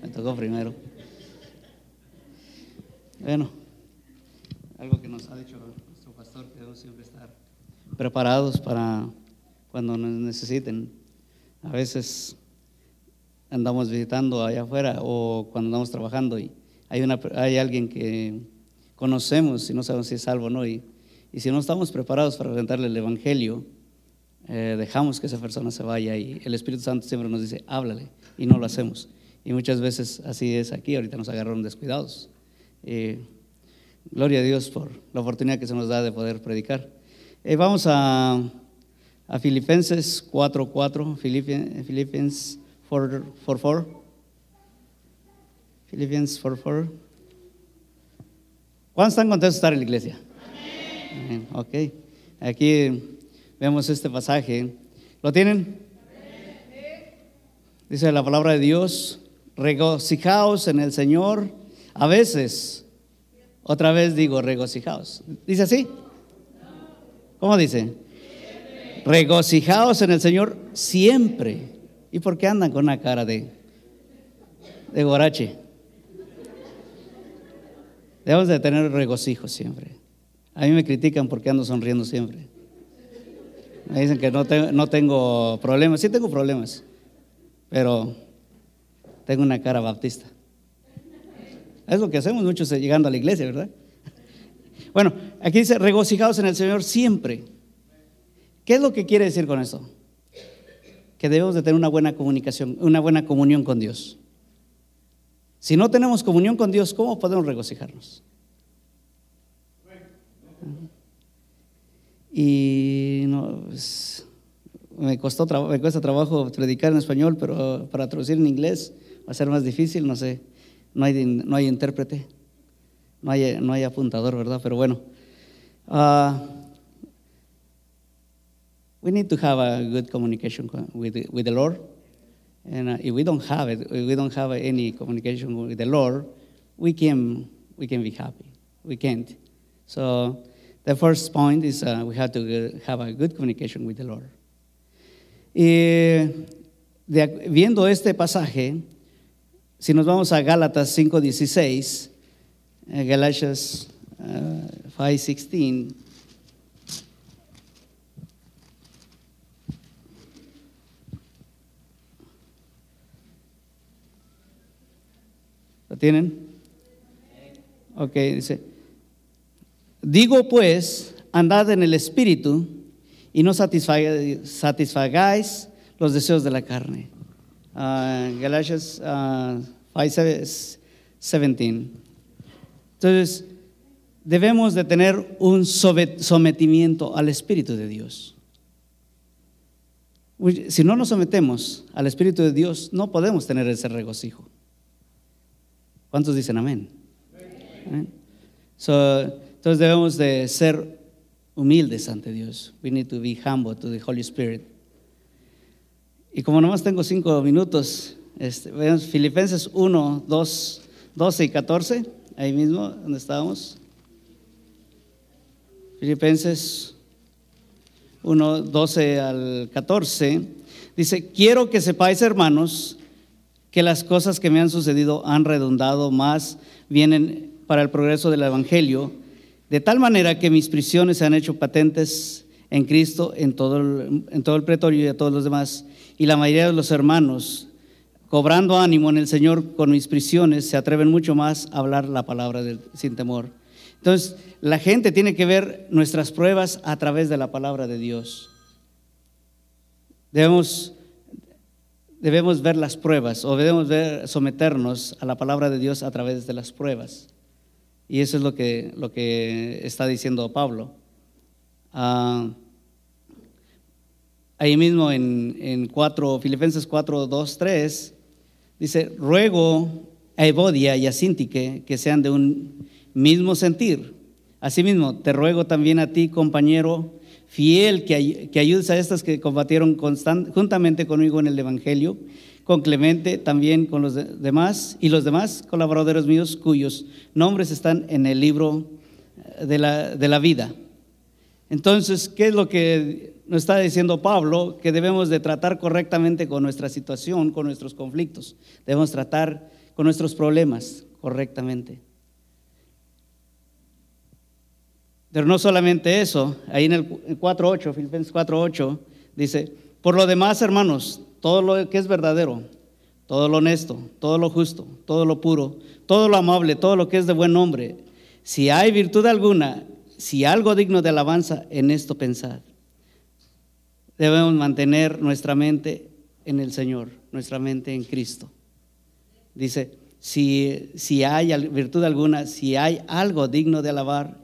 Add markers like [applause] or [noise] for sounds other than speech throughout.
Me tocó primero. Bueno, algo que nos ha dicho nuestro pastor, que debemos siempre estar preparados para cuando nos necesiten. A veces andamos visitando allá afuera o cuando andamos trabajando y hay, una, hay alguien que conocemos y no sabemos si es salvo o no. Y, y si no estamos preparados para presentarle el Evangelio, eh, dejamos que esa persona se vaya y el Espíritu Santo siempre nos dice, háblale, y no lo hacemos. Y muchas veces así es aquí, ahorita nos agarraron descuidados. Eh, gloria a Dios por la oportunidad que se nos da de poder predicar. Eh, vamos a, a Filipenses 4.4, Filipenses 4.4. Filipenses 4.4. ¿Cuántos están contentos de estar en la iglesia? Amén. Ok. Aquí vemos este pasaje. ¿Lo tienen? Dice la palabra de Dios, regocijaos en el Señor. A veces, otra vez digo regocijaos. ¿Dice así? ¿Cómo dice? Regocijaos en el Señor siempre. ¿Y por qué andan con una cara de, de gorache? Debemos de tener regocijo siempre. A mí me critican porque ando sonriendo siempre. Me dicen que no, no tengo problemas. Sí tengo problemas, pero tengo una cara baptista. Es lo que hacemos muchos llegando a la iglesia, ¿verdad? Bueno, aquí dice, regocijados en el Señor siempre. ¿Qué es lo que quiere decir con esto? Que debemos de tener una buena comunicación, una buena comunión con Dios. Si no tenemos comunión con Dios, ¿cómo podemos regocijarnos? Y no, pues, me, costó me cuesta trabajo predicar en español, pero para traducir en inglés va a ser más difícil, no sé. No hay, no hay intérprete, no hay, no hay apuntador, ¿verdad? Pero bueno. Uh, we need to have a good communication with, with the Lord. And uh, if we don't have it, if we don't have any communication with the Lord, we can, we can be happy. We can't. So the first point is uh, we have to have a good communication with the Lord. Y viendo este pasaje, si nos vamos a Gálatas 5:16, uh, Galatians uh, 5:16, ¿Lo tienen? Ok, dice, digo pues, andad en el Espíritu y no satisfagáis los deseos de la carne. Uh, Galatians uh, 5:17. Entonces, debemos de tener un sometimiento al Espíritu de Dios. Si no nos sometemos al Espíritu de Dios, no podemos tener ese regocijo. ¿Cuántos dicen amén? entonces debemos de ser humildes ante Dios. We need to be humble to the Holy Spirit. Y como nomás tengo cinco minutos, este, veamos Filipenses 1, 2, 12 y 14, ahí mismo donde estábamos. Filipenses 1, 12 al 14, dice, quiero que sepáis, hermanos, que las cosas que me han sucedido han redundado más, vienen para el progreso del Evangelio, de tal manera que mis prisiones se han hecho patentes en Cristo, en todo el, en todo el pretorio y a todos los demás. Y la mayoría de los hermanos, cobrando ánimo en el Señor con mis prisiones, se atreven mucho más a hablar la palabra sin temor. Entonces, la gente tiene que ver nuestras pruebas a través de la palabra de Dios. Debemos debemos ver las pruebas o debemos someternos a la palabra de Dios a través de las pruebas. Y eso es lo que, lo que está diciendo Pablo. Ah, ahí mismo en, en 4, Filipenses 4, 2, 3, dice, ruego a Evodia y a Sintique que sean de un mismo sentir. Asimismo, te ruego también a ti, compañero, fiel que, ayudes a estas que combatieron juntamente conmigo en el Evangelio, con Clemente, también con los demás, y los demás colaboradores míos cuyos nombres están en el libro eh, de la vida. Entonces, ¿qué es lo que nos está diciendo Pablo? Que debemos de tratar correctamente con nuestra situación, con nuestros conflictos. Debemos tratar con nuestros problemas correctamente. Pero no solamente eso, ahí en el 4.8, Filipenses 4.8, dice, por lo demás, hermanos, todo lo que es verdadero, todo lo honesto, todo lo justo, todo lo puro, todo lo amable, todo lo que es de buen nombre, si hay virtud alguna, si algo digno de alabanza, en esto pensad. Debemos mantener nuestra mente en el Señor, nuestra mente en Cristo. Dice, si, si hay virtud alguna, si hay algo digno de alabar,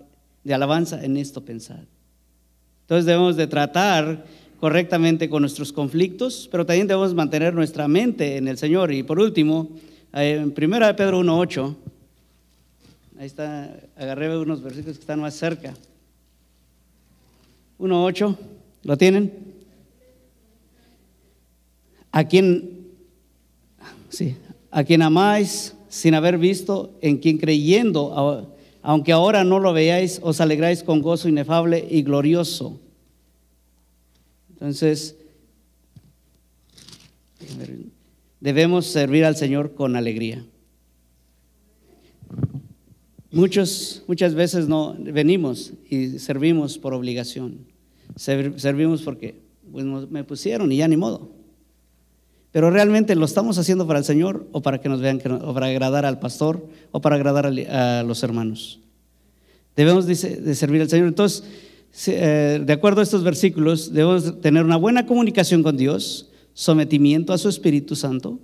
de alabanza, en esto pensad. Entonces debemos de tratar correctamente con nuestros conflictos, pero también debemos mantener nuestra mente en el Señor. Y por último, eh, en 1 Pedro 1.8, ahí está, agarré unos versículos que están más cerca. 1.8, ¿lo tienen? a quien, sí, a quien amáis sin haber visto, en quien creyendo, aunque ahora no lo veáis, os alegráis con gozo inefable y glorioso. Entonces, debemos servir al Señor con alegría. Muchos, muchas veces no venimos y servimos por obligación. Servimos porque pues, me pusieron y ya ni modo. Pero realmente lo estamos haciendo para el Señor o para que nos vean, o para agradar al pastor o para agradar a los hermanos. Debemos de servir al Señor. Entonces, eh, de acuerdo a estos versículos, debemos tener una buena comunicación con Dios, sometimiento a su Espíritu Santo,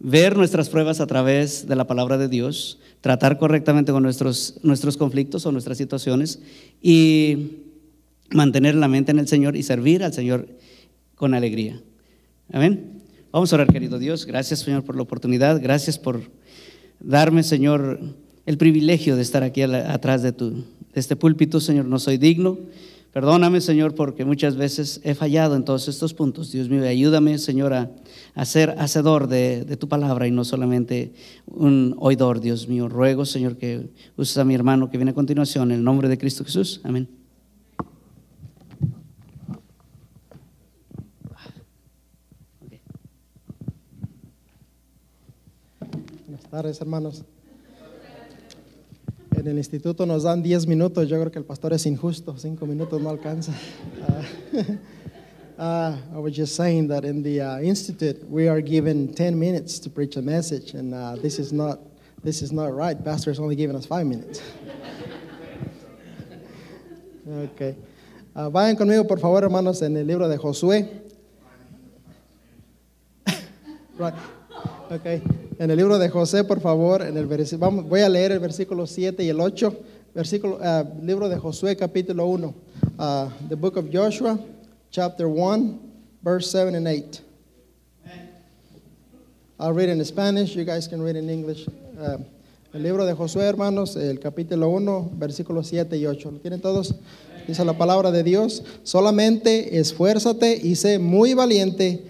ver nuestras pruebas a través de la palabra de Dios, tratar correctamente con nuestros, nuestros conflictos o nuestras situaciones y mantener la mente en el Señor y servir al Señor con alegría. Amén. Vamos a orar, querido Dios. Gracias, Señor, por la oportunidad. Gracias por darme, Señor, el privilegio de estar aquí atrás de, tu, de este púlpito, Señor. No soy digno. Perdóname, Señor, porque muchas veces he fallado en todos estos puntos. Dios mío, ayúdame, Señor, a, ser hacedor de, de, tu palabra y no solamente un oidor, Dios mío. Ruego, Señor, que uses a mi hermano que viene a continuación en el nombre de Cristo Jesús. Amén. tardes, hermanos. En el instituto nos dan 10 minutos. Yo creo que el pastor es injusto. 5 minutos no alcanza. Uh, I was just saying that in the uh, institute we are given 10 minutes to preach a message, and uh, this is not this is not right. Pastor is only giving us five minutes. [laughs] okay. Uh, vayan conmigo, por favor, hermanos, en el libro de Josué. [laughs] right. Okay. En el libro de José, por favor, en el vamos, voy a leer el versículo 7 y el 8. Versículo, uh, libro de Josué, capítulo 1. Uh, the book of Joshua, chapter 1, verse 7 and 8. I'll read in Spanish, you guys can read in English. Uh, el libro de Josué, hermanos, el capítulo 1, versículos 7 y 8. ¿Lo tienen todos? Dice la palabra de Dios, solamente esfuérzate y sé muy valiente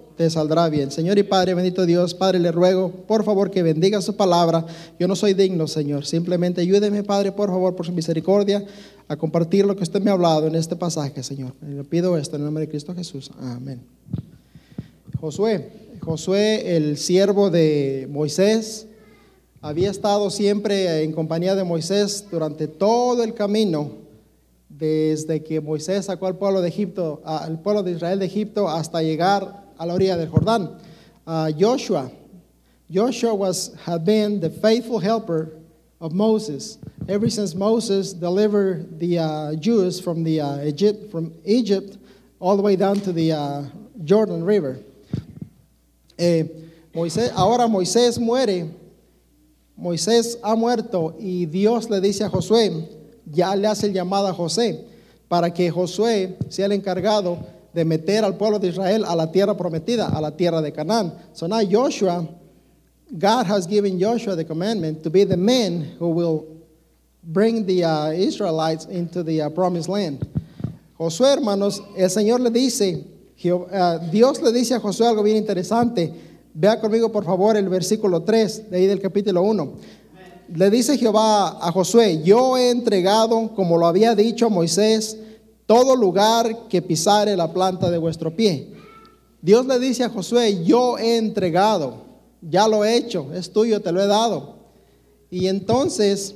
saldrá bien. Señor y Padre, bendito Dios, Padre, le ruego, por favor, que bendiga su palabra. Yo no soy digno, Señor. Simplemente ayúdeme, Padre, por favor, por su misericordia, a compartir lo que usted me ha hablado en este pasaje, Señor. Le pido esto en el nombre de Cristo Jesús. Amén. Josué, Josué, el siervo de Moisés, había estado siempre en compañía de Moisés durante todo el camino desde que Moisés sacó al pueblo de Egipto, al pueblo de Israel de Egipto, hasta llegar a la orilla del Jordán. Joshua, Joshua was had been the faithful helper of Moses ever since Moses delivered the uh, Jews from the uh, Egypt from Egypt all the way down to the uh, Jordan River. Eh, ahora Moisés muere, Moisés ha muerto y Dios le dice a Josué, ya le hace el llamado a José para que Josué sea el encargado de meter al pueblo de Israel a la tierra prometida, a la tierra de Canaán. So now Joshua God has given Joshua the commandment to be the man who will bring the uh, Israelites into the uh, promised land. Josué, hermanos, el Señor le dice, uh, Dios le dice a Josué algo bien interesante. Vea conmigo, por favor, el versículo 3 de ahí del capítulo 1. Le dice Jehová a Josué, yo he entregado, como lo había dicho Moisés, todo lugar que pisare la planta de vuestro pie. Dios le dice a Josué, yo he entregado, ya lo he hecho, es tuyo, te lo he dado. Y entonces,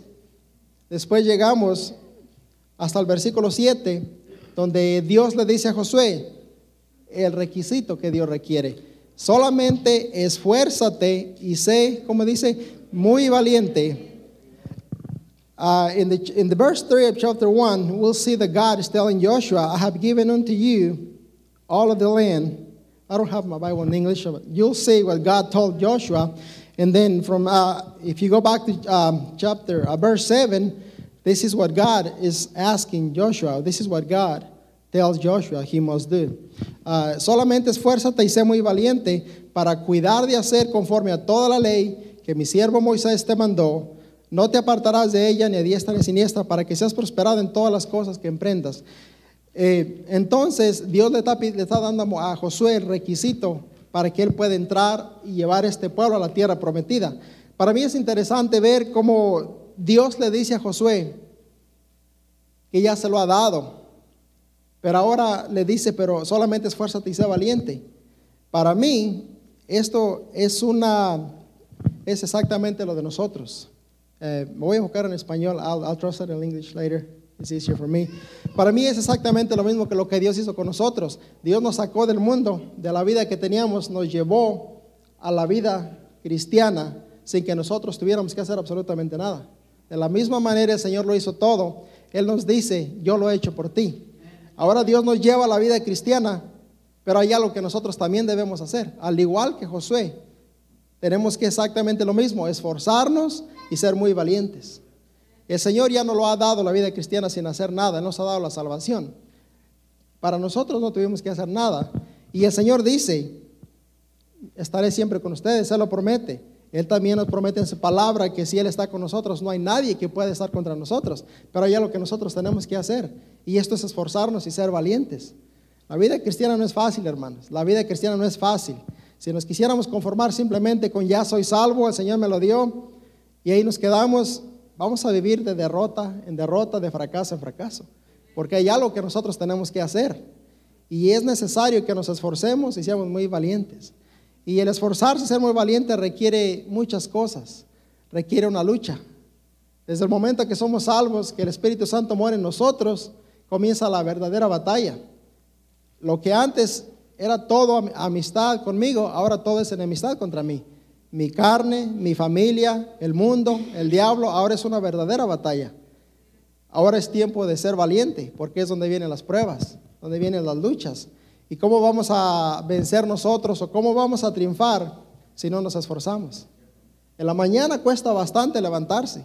después llegamos hasta el versículo 7, donde Dios le dice a Josué el requisito que Dios requiere. Solamente esfuérzate y sé, como dice, muy valiente. Uh, in, the, in the verse 3 of chapter 1, we'll see that God is telling Joshua, I have given unto you all of the land. I don't have my Bible in English, but you'll see what God told Joshua. And then from, uh, if you go back to um, chapter, uh, verse 7, this is what God is asking Joshua. This is what God tells Joshua he must do. Uh, solamente esfuérzate y sé muy valiente para cuidar de hacer conforme a toda la ley que mi siervo Moisés te mandó. No te apartarás de ella ni a diestra ni siniestra para que seas prosperado en todas las cosas que emprendas. Eh, entonces Dios le está, pi- le está dando a Josué el requisito para que él pueda entrar y llevar este pueblo a la tierra prometida. Para mí es interesante ver cómo Dios le dice a Josué que ya se lo ha dado, pero ahora le dice, pero solamente esfuérzate y sé valiente. Para mí, esto es una, es exactamente lo de nosotros. Eh, me voy a enfocar en español, I'll, I'll translate in English later. It's easier for me. Para mí es exactamente lo mismo que lo que Dios hizo con nosotros. Dios nos sacó del mundo, de la vida que teníamos, nos llevó a la vida cristiana sin que nosotros tuviéramos que hacer absolutamente nada. De la misma manera el Señor lo hizo todo. Él nos dice, yo lo he hecho por ti. Ahora Dios nos lleva a la vida cristiana, pero hay algo que nosotros también debemos hacer. Al igual que Josué, tenemos que exactamente lo mismo, esforzarnos y ser muy valientes. El Señor ya no lo ha dado la vida cristiana sin hacer nada, nos ha dado la salvación. Para nosotros no tuvimos que hacer nada. Y el Señor dice, estaré siempre con ustedes, Él lo promete. Él también nos promete en su palabra que si Él está con nosotros, no hay nadie que pueda estar contra nosotros. Pero hay algo que nosotros tenemos que hacer. Y esto es esforzarnos y ser valientes. La vida cristiana no es fácil, hermanos. La vida cristiana no es fácil. Si nos quisiéramos conformar simplemente con ya soy salvo, el Señor me lo dio, y ahí nos quedamos, vamos a vivir de derrota en derrota, de fracaso en fracaso. Porque hay algo que nosotros tenemos que hacer. Y es necesario que nos esforcemos y seamos muy valientes. Y el esforzarse ser muy valiente requiere muchas cosas. Requiere una lucha. Desde el momento que somos salvos, que el Espíritu Santo muere en nosotros, comienza la verdadera batalla. Lo que antes era todo am- amistad conmigo, ahora todo es enemistad contra mí. Mi carne, mi familia, el mundo, el diablo, ahora es una verdadera batalla. Ahora es tiempo de ser valiente, porque es donde vienen las pruebas, donde vienen las luchas. ¿Y cómo vamos a vencer nosotros o cómo vamos a triunfar si no nos esforzamos? En la mañana cuesta bastante levantarse.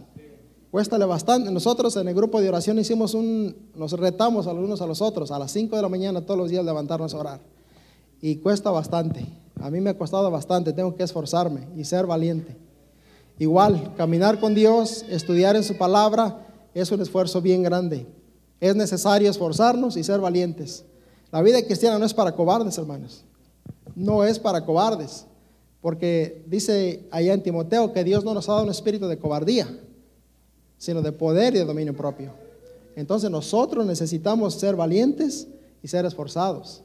Cuesta bastante. Nosotros en el grupo de oración hicimos un, nos retamos a los unos a los otros a las 5 de la mañana todos los días levantarnos a orar. Y cuesta bastante. A mí me ha costado bastante. Tengo que esforzarme y ser valiente. Igual, caminar con Dios, estudiar en su palabra, es un esfuerzo bien grande. Es necesario esforzarnos y ser valientes. La vida cristiana no es para cobardes, hermanos. No es para cobardes. Porque dice allá en Timoteo que Dios no nos ha dado un espíritu de cobardía, sino de poder y de dominio propio. Entonces nosotros necesitamos ser valientes y ser esforzados.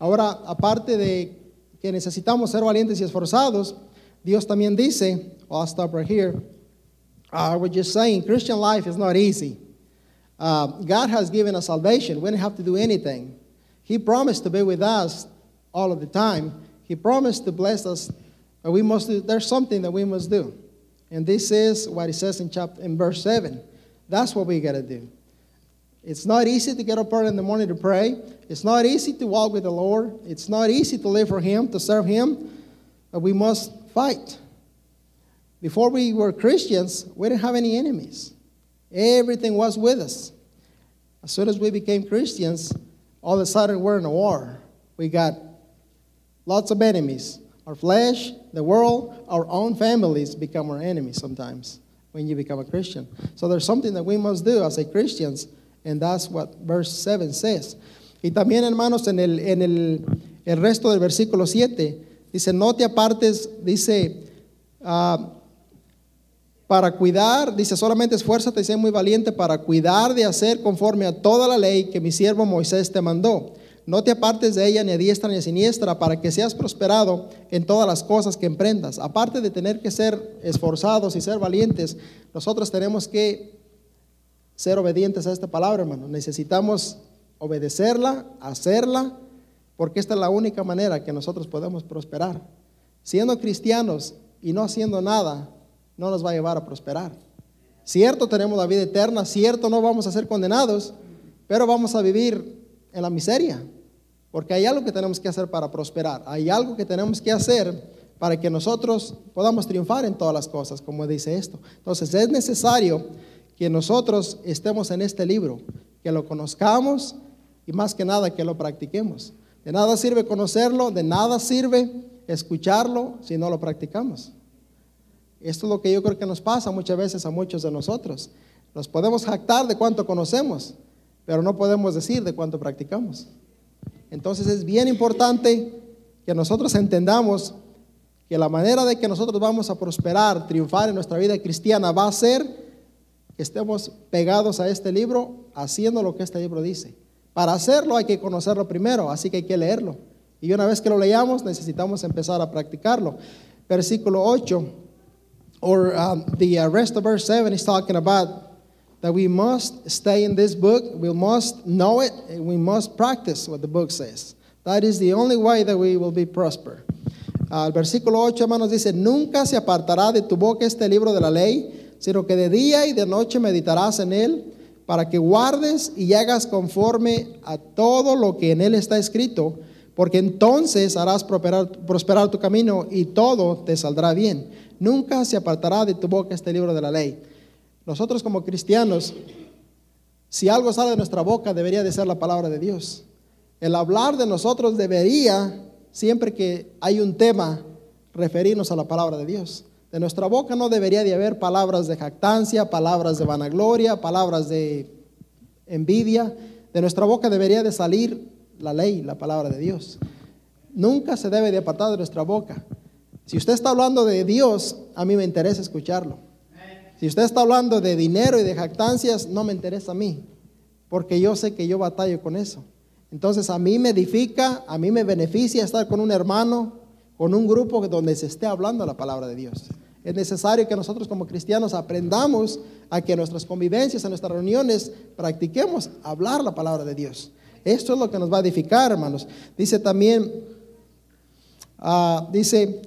Ahora, aparte de que necesitamos ser valientes y esforzados, Dios también dice, I'll stop right here. I was just saying, Christian life is not easy. Uh, God has given us salvation. We don't have to do anything. He promised to be with us all of the time. He promised to bless us, but we must do, there's something that we must do. And this is what it says in chapter in verse 7. That's what we gotta do. It's not easy to get up early in the morning to pray. It's not easy to walk with the Lord. It's not easy to live for Him, to serve Him, but we must fight. Before we were Christians, we didn't have any enemies. Everything was with us. As soon as we became Christians, all of a sudden we're in a war. We got lots of enemies Our flesh, the world, our own families become our enemies sometimes when you become a Christian. So there's something that we must do as a Christians, and that's what verse 7 says. Y también, hermanos, en el, en el, el resto del versículo 7, dice, no te apartes, dice, ah, para cuidar, dice, solamente esfuérzate y sé muy valiente para cuidar de hacer conforme a toda la ley que mi siervo Moisés te mandó. No te apartes de ella ni a diestra ni a siniestra para que seas prosperado en todas las cosas que emprendas. Aparte de tener que ser esforzados y ser valientes, nosotros tenemos que ser obedientes a esta palabra, hermano. Necesitamos obedecerla, hacerla, porque esta es la única manera que nosotros podemos prosperar. Siendo cristianos y no haciendo nada, no nos va a llevar a prosperar. Cierto, tenemos la vida eterna, cierto, no vamos a ser condenados, pero vamos a vivir en la miseria, porque hay algo que tenemos que hacer para prosperar, hay algo que tenemos que hacer para que nosotros podamos triunfar en todas las cosas, como dice esto. Entonces es necesario que nosotros estemos en este libro, que lo conozcamos y más que nada que lo practiquemos. De nada sirve conocerlo, de nada sirve escucharlo si no lo practicamos. Esto es lo que yo creo que nos pasa muchas veces a muchos de nosotros. Nos podemos jactar de cuánto conocemos, pero no podemos decir de cuánto practicamos. Entonces es bien importante que nosotros entendamos que la manera de que nosotros vamos a prosperar, triunfar en nuestra vida cristiana va a ser estemos pegados a este libro haciendo lo que este libro dice. Para hacerlo hay que conocerlo primero, así que hay que leerlo. Y una vez que lo leamos necesitamos empezar a practicarlo. Versículo 8 or um, the uh, rest of verse 7 is talking about that we must stay in this book, we must know it, and we must practice what the book says. That is the only way that we will be prosper. Uh, el versículo 8, hermanos, dice, nunca se apartará de tu boca este libro de la ley, sino que de día y de noche meditarás en él, para que guardes y hagas conforme a todo lo que en él está escrito, porque entonces harás prosperar, prosperar tu camino y todo te saldrá bien. Nunca se apartará de tu boca este libro de la ley. Nosotros como cristianos, si algo sale de nuestra boca, debería de ser la palabra de Dios. El hablar de nosotros debería, siempre que hay un tema, referirnos a la palabra de Dios. De nuestra boca no debería de haber palabras de jactancia, palabras de vanagloria, palabras de envidia. De nuestra boca debería de salir la ley, la palabra de Dios. Nunca se debe de apartar de nuestra boca. Si usted está hablando de Dios, a mí me interesa escucharlo. Si usted está hablando de dinero y de jactancias, no me interesa a mí, porque yo sé que yo batallo con eso. Entonces a mí me edifica, a mí me beneficia estar con un hermano, con un grupo donde se esté hablando la palabra de Dios. Es necesario que nosotros como cristianos aprendamos a que en nuestras convivencias, en nuestras reuniones, practiquemos hablar la palabra de Dios. Esto es lo que nos va a edificar, hermanos. Dice también, uh, dice,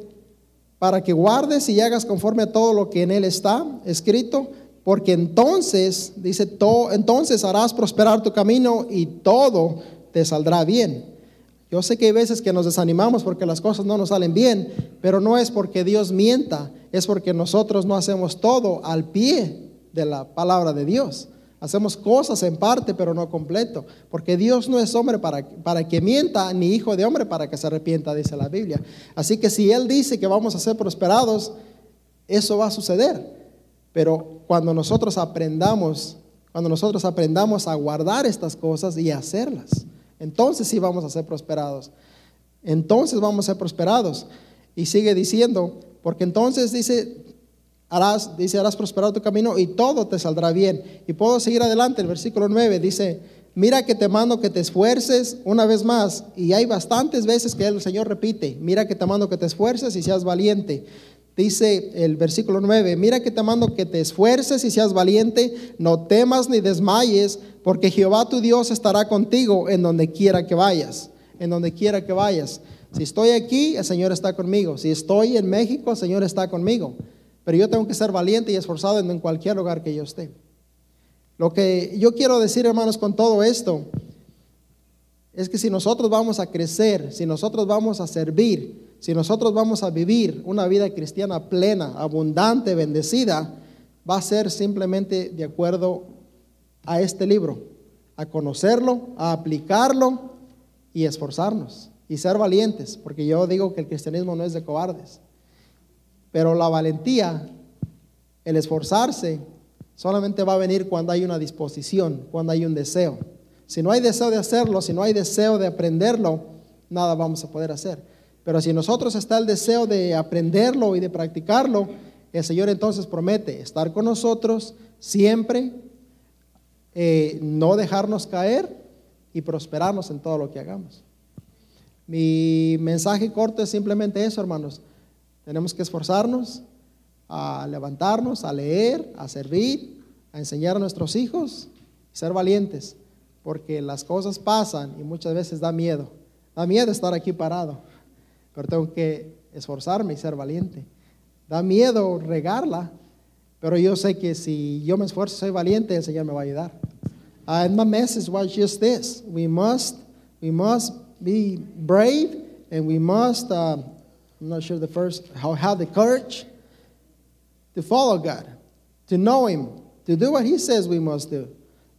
para que guardes y hagas conforme a todo lo que en él está escrito, porque entonces, dice, entonces harás prosperar tu camino y todo te saldrá bien. Yo sé que hay veces que nos desanimamos porque las cosas no nos salen bien, pero no es porque Dios mienta, es porque nosotros no hacemos todo al pie de la palabra de Dios. Hacemos cosas en parte, pero no completo. Porque Dios no es hombre para, para que mienta, ni hijo de hombre para que se arrepienta, dice la Biblia. Así que si Él dice que vamos a ser prosperados, eso va a suceder. Pero cuando nosotros aprendamos, cuando nosotros aprendamos a guardar estas cosas y hacerlas, entonces sí vamos a ser prosperados. Entonces vamos a ser prosperados. Y sigue diciendo, porque entonces dice, harás, dice, harás prosperar tu camino y todo te saldrá bien. Y puedo seguir adelante, el versículo 9 dice, mira que te mando que te esfuerces una vez más. Y hay bastantes veces que el Señor repite, mira que te mando que te esfuerces y seas valiente. Dice el versículo 9, mira que te mando que te esfuerces y seas valiente, no temas ni desmayes, porque Jehová tu Dios estará contigo en donde quiera que vayas, en donde quiera que vayas. Si estoy aquí, el Señor está conmigo. Si estoy en México, el Señor está conmigo. Pero yo tengo que ser valiente y esforzado en cualquier lugar que yo esté. Lo que yo quiero decir, hermanos, con todo esto, es que si nosotros vamos a crecer, si nosotros vamos a servir, si nosotros vamos a vivir una vida cristiana plena, abundante, bendecida, va a ser simplemente de acuerdo a este libro, a conocerlo, a aplicarlo y esforzarnos. Y ser valientes, porque yo digo que el cristianismo no es de cobardes. Pero la valentía, el esforzarse, solamente va a venir cuando hay una disposición, cuando hay un deseo. Si no hay deseo de hacerlo, si no hay deseo de aprenderlo, nada vamos a poder hacer. Pero si nosotros está el deseo de aprenderlo y de practicarlo, el Señor entonces promete estar con nosotros siempre, eh, no dejarnos caer y prosperarnos en todo lo que hagamos. Mi mensaje corto es simplemente eso, hermanos. Tenemos que esforzarnos a levantarnos, a leer, a servir, a enseñar a nuestros hijos, ser valientes, porque las cosas pasan y muchas veces da miedo. Da miedo estar aquí parado, pero tengo que esforzarme y ser valiente. Da miedo regarla, pero yo sé que si yo me esfuerzo, soy valiente, el Señor me va a ayudar. Uh, and my message was just this: we must, we must be brave, and we must. Uh, I'm not sure the first how have the courage to follow God, to know Him, to do what He says we must do.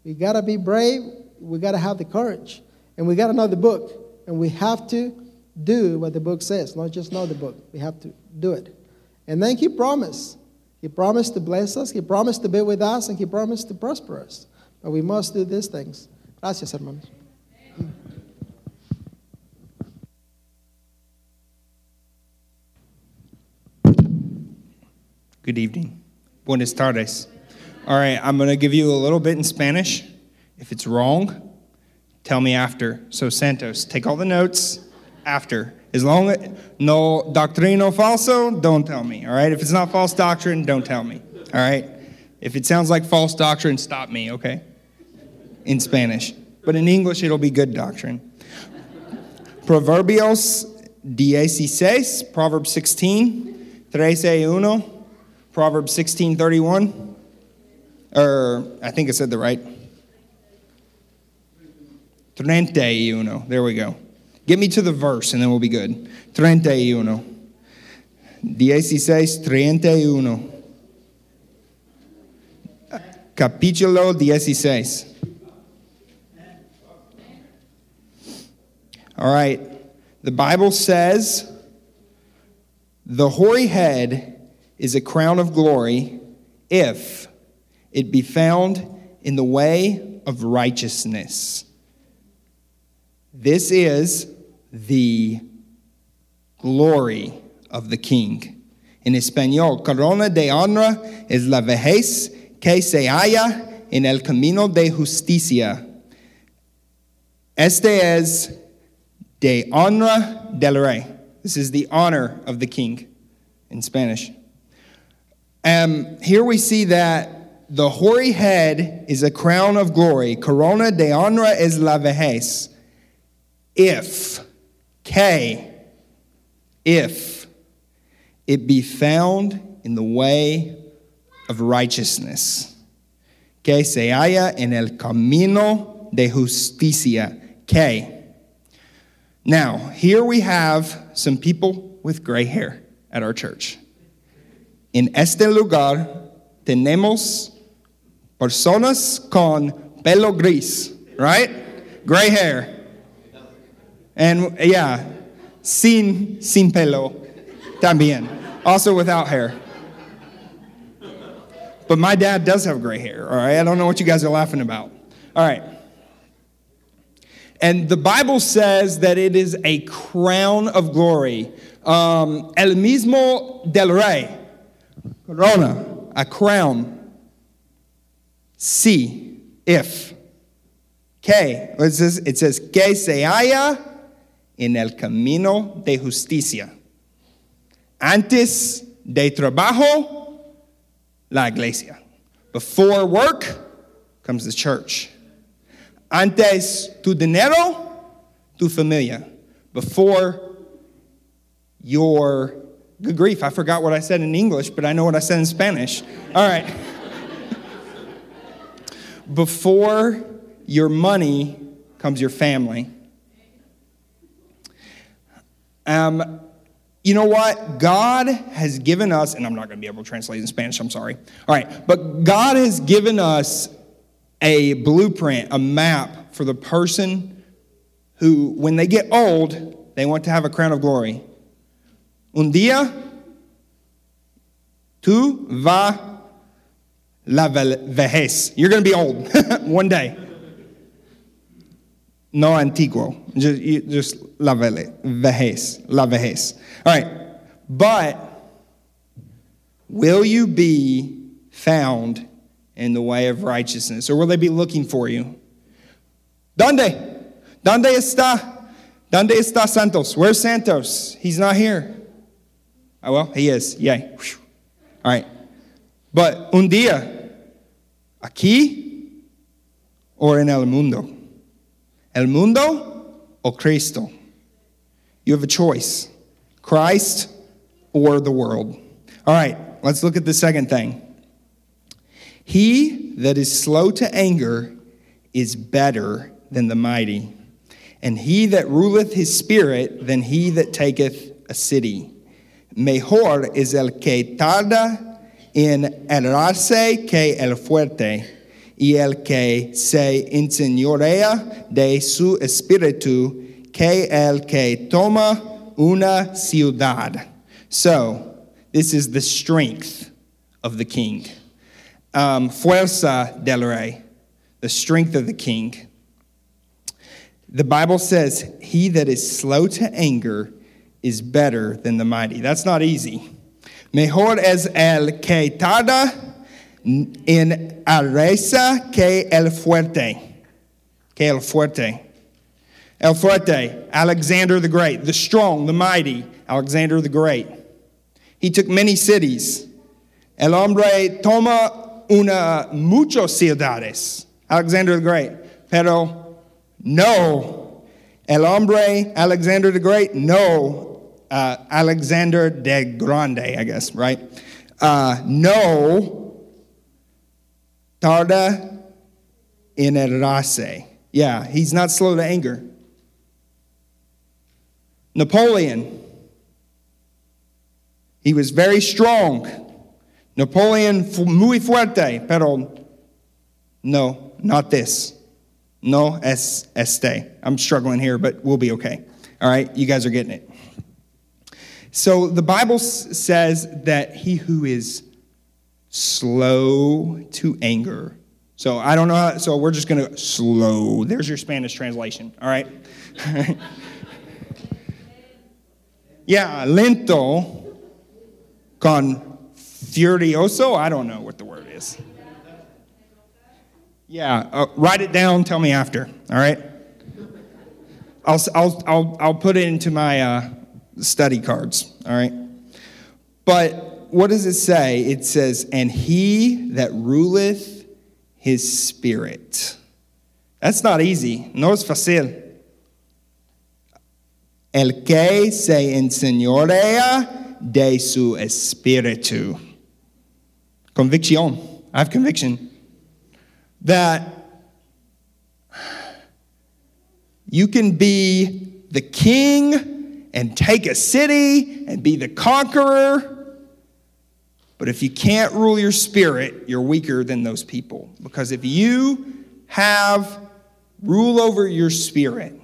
We gotta be brave. We gotta have the courage, and we gotta know the book, and we have to do what the book says, not just know the book. We have to do it, and then He promised. He promised to bless us. He promised to be with us, and He promised to prosper us. But we must do these things. Gracias, hermanos. Good evening. Buenas tardes. All right, I'm going to give you a little bit in Spanish. If it's wrong, tell me after. So, Santos, take all the notes after. As long as no doctrino falso, don't tell me. All right, if it's not false doctrine, don't tell me. All right, if it sounds like false doctrine, stop me, okay? In Spanish. But in English, it'll be good doctrine. Proverbios 16, Proverbs 16, 13 1. Proverbs 16:31 or er, I think I said the right 31. There we go. Get me to the verse and then we'll be good. 31. 16 31. Capítulo 16. All right. The Bible says the hoary head is a crown of glory if it be found in the way of righteousness. This is the glory of the king. In español, corona de honra es la vejez que se halla en el camino de justicia. Este es de honra del rey. This is the honor of the king in Spanish. Um, here we see that the hoary head is a crown of glory. Corona de honra es la vejez. If, K, if it be found in the way of righteousness. Que se halla en el camino de justicia. K. Now, here we have some people with gray hair at our church. En este lugar tenemos personas con pelo gris, right? Gray hair. And yeah, sin, sin pelo también. Also without hair. But my dad does have gray hair, all right? I don't know what you guys are laughing about. All right. And the Bible says that it is a crown of glory. Um, el mismo del rey. Corona, a crown. C, if. K, it says, it says que se halla en el camino de justicia. Antes de trabajo, la iglesia. Before work comes the church. Antes tu dinero, tu familia. Before your Good grief, I forgot what I said in English, but I know what I said in Spanish. All right. [laughs] Before your money comes your family. Um, you know what? God has given us, and I'm not going to be able to translate in Spanish, I'm sorry. All right, but God has given us a blueprint, a map for the person who, when they get old, They want to have a crown of glory. Un día, tú vas la vejez. You're going to be old [laughs] one day. No antiguo, just, just la vejez, la vejez. All right, but will you be found in the way of righteousness, or will they be looking for you? ¿Dónde? ¿Dónde está? ¿Dónde está Santos? Where's Santos? He's not here. Oh, well, he is. Yay. Whew. All right. But un día, aquí or in el mundo? El mundo o Cristo? You have a choice Christ or the world. All right, let's look at the second thing. He that is slow to anger is better than the mighty, and he that ruleth his spirit than he that taketh a city. Mejor es el que tarda en errarse que el fuerte, y el que se enseñorea de su espíritu que el que toma una ciudad. So, this is the strength of the king. Um, fuerza del rey, the strength of the king. The Bible says, He that is slow to anger is better than the mighty. That's not easy. Mejor es el que tarda en arresa que el fuerte. Que el fuerte. El fuerte, Alexander the Great, the strong, the mighty, Alexander the Great. He took many cities. El hombre toma una muchas ciudades, Alexander the Great. Pero no, el hombre Alexander the Great, no, uh, Alexander de Grande, I guess, right? Uh, no, tarda en errarse. Yeah, he's not slow to anger. Napoleon, he was very strong. Napoleon muy fuerte, pero no, not this. No es este. I'm struggling here, but we'll be okay. All right, you guys are getting it. So the Bible s- says that he who is slow to anger. So I don't know how, so we're just going to slow. There's your Spanish translation, all right? [laughs] yeah, lento con furioso. I don't know what the word is. Yeah, uh, write it down. Tell me after. All right. I'll I'll I'll I'll put it into my uh, study cards. All right. But what does it say? It says, "And he that ruleth his spirit." That's not easy. No es fácil. El que se enseñorea de su espíritu. Convicción. I have conviction that you can be the king and take a city and be the conqueror. But if you can't rule your spirit, you're weaker than those people. Because if you have rule over your spirit,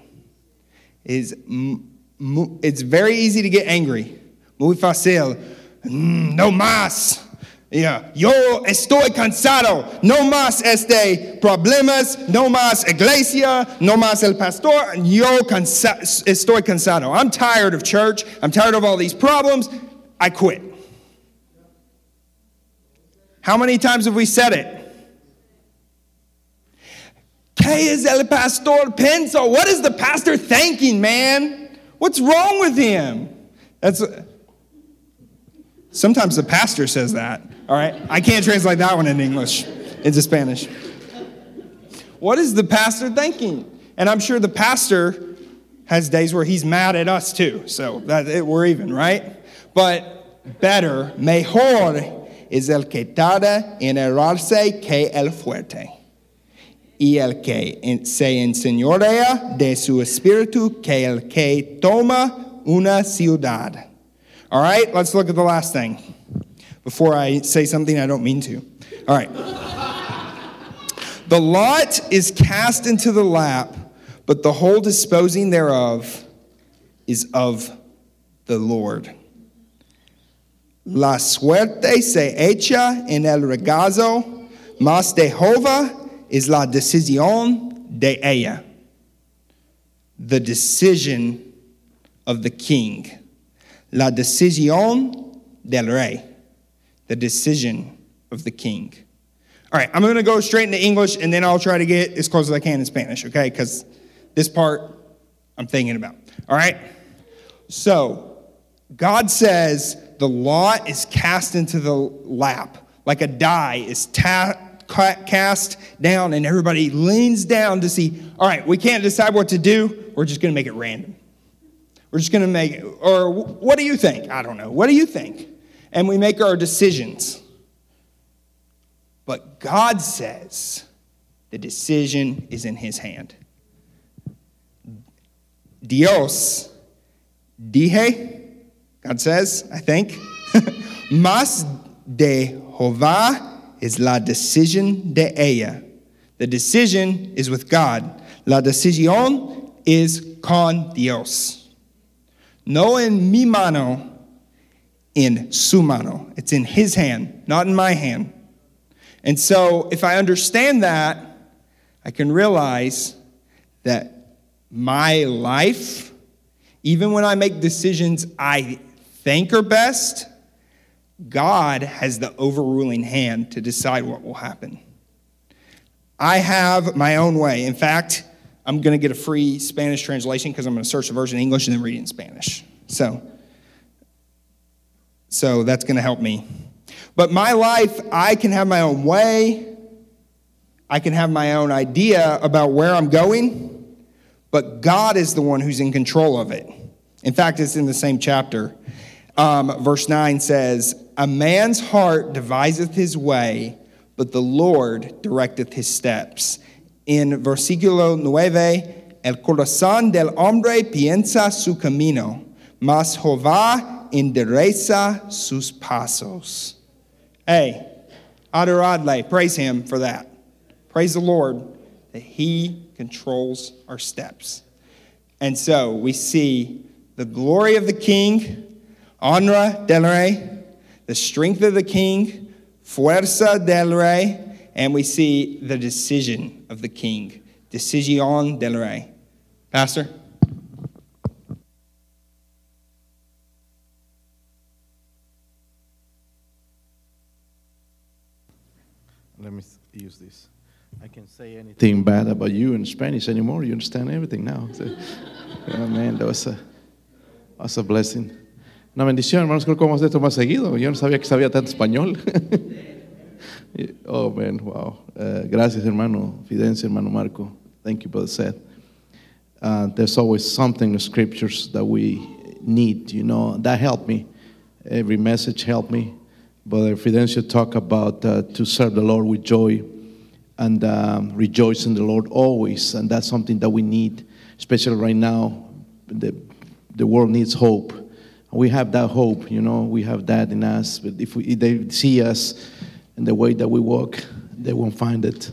is it's very easy to get angry. Muy fácil. Mm, no más. Yeah. Yo estoy cansado. No más este problemas. No más iglesia. No más el pastor. Yo cansa- estoy cansado. I'm tired of church. I'm tired of all these problems. I quit. How many times have we said it? ¿Qué es el pastor penso? What is the pastor thinking, man? What's wrong with him? That's sometimes the pastor says that. All right, I can't translate that one in English into Spanish. What is the pastor thinking? And I'm sure the pastor has days where he's mad at us too. So that it, we're even, right? But better, mejor es el que tarda en errarse que el fuerte. y el que se enseñorea de su espíritu que el que toma una ciudad. All right, let's look at the last thing before I say something I don't mean to. All right. the lot is cast into the lap, but the whole disposing thereof is of the Lord. La suerte se echa en el regazo, mas de Jehová es la decisión de ella. The decision of the king. La decisión del rey. The decision of the king. All right, I'm going to go straight into English and then I'll try to get as close as I can in Spanish, okay? Because this part I'm thinking about. All right? So, God says the law is cast into the lap, like a die is ta- cast down, and everybody leans down to see, all right, we can't decide what to do. We're just going to make it random. We're just going to make it, or what do you think? I don't know. What do you think? And we make our decisions. But God says the decision is in His hand. Dios, dije, God says, I think, [laughs] mas de Jehová is la decisión de ella. The decision is with God. La decisión is con Dios. No en mi mano, in su mano. It's in his hand, not in my hand. And so, if I understand that, I can realize that my life, even when I make decisions I think are best, God has the overruling hand to decide what will happen. I have my own way. In fact, I'm going to get a free Spanish translation because I'm going to search the version in English and then read it in Spanish. So, so that's going to help me. But my life, I can have my own way. I can have my own idea about where I'm going, but God is the one who's in control of it. In fact, it's in the same chapter. Um, verse 9 says, A man's heart deviseth his way, but the Lord directeth his steps. In versículo 9, el corazón del hombre piensa su camino, mas Jehová endereza sus pasos. Hey, adoradle, praise him for that. Praise the Lord that he controls our steps. And so we see the glory of the king, honra del rey, the strength of the king, fuerza del rey, and we see the decision of the king, decisión del rey. Pastor? Let me s- use this. I can say anything bad about you in Spanish anymore. You understand everything now. [laughs] Oh, man, that was a, was a blessing. Una bendición, hermanos. Creo que vamos a hacer esto más seguido. Yo no sabía que sabía tanto español. [laughs] oh, man, wow. Uh, gracias, hermano Fidencio, hermano Marco. Thank you, Brother Seth. Uh, there's always something in scriptures that we need, you know. That helped me. Every message helped me. Brother Fidencio talked about uh, to serve the Lord with joy and um, rejoice in the Lord always. And that's something that we need, especially right now. The, the world needs hope. We have that hope, you know, we have that in us. But if, we, if they see us in the way that we walk, they won't find it.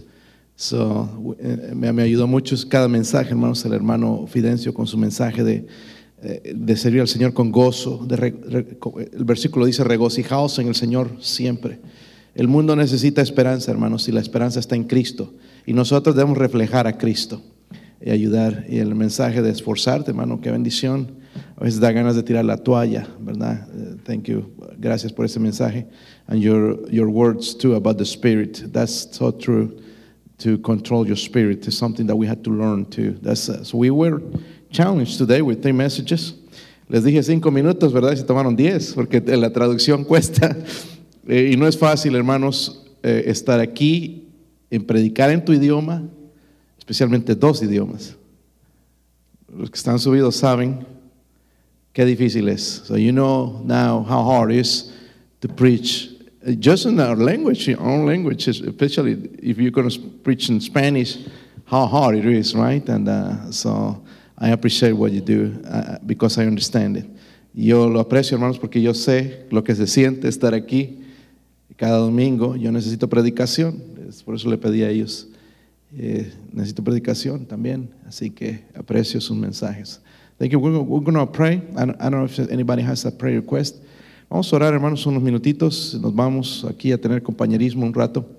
So, eh, me, me ayudó mucho cada mensaje, hermanos, el hermano Fidencio con su mensaje de, eh, de servir al Señor con gozo. De re- re- el versículo dice, regocijaos en el Señor siempre. El mundo necesita esperanza, hermanos, y la esperanza está en Cristo. Y nosotros debemos reflejar a Cristo y ayudar. Y el mensaje de esforzarte, hermano, qué bendición. A veces da ganas de tirar la toalla, ¿verdad? Eh, thank you. Gracias por ese mensaje. And your, your words too about the Spirit. That's so true. To control your spirit is something that we had to learn too. That's, uh, so we were challenged today with three messages. Les dije cinco minutos, ¿verdad? Y se tomaron diez, porque la traducción [laughs] cuesta. Eh, y no es fácil, hermanos, eh, estar aquí en predicar en tu idioma, especialmente dos idiomas. Los que están subidos saben qué difícil es. So you know now how hard it is to preach uh, just in our language, our own language, especially if you're going to preach in Spanish, how hard it is, right? And uh, so I appreciate what you do uh, because I understand it. Yo lo aprecio, hermanos, porque yo sé lo que se siente estar aquí cada domingo. Yo necesito predicación, es por eso le pedí a ellos. Eh, necesito predicación también, así que aprecio sus mensajes. Thank you. We're, going to pray. I don't, I don't know if anybody has a prayer request. Vamos a orar, hermanos, unos minutitos. Nos vamos aquí a tener compañerismo un rato.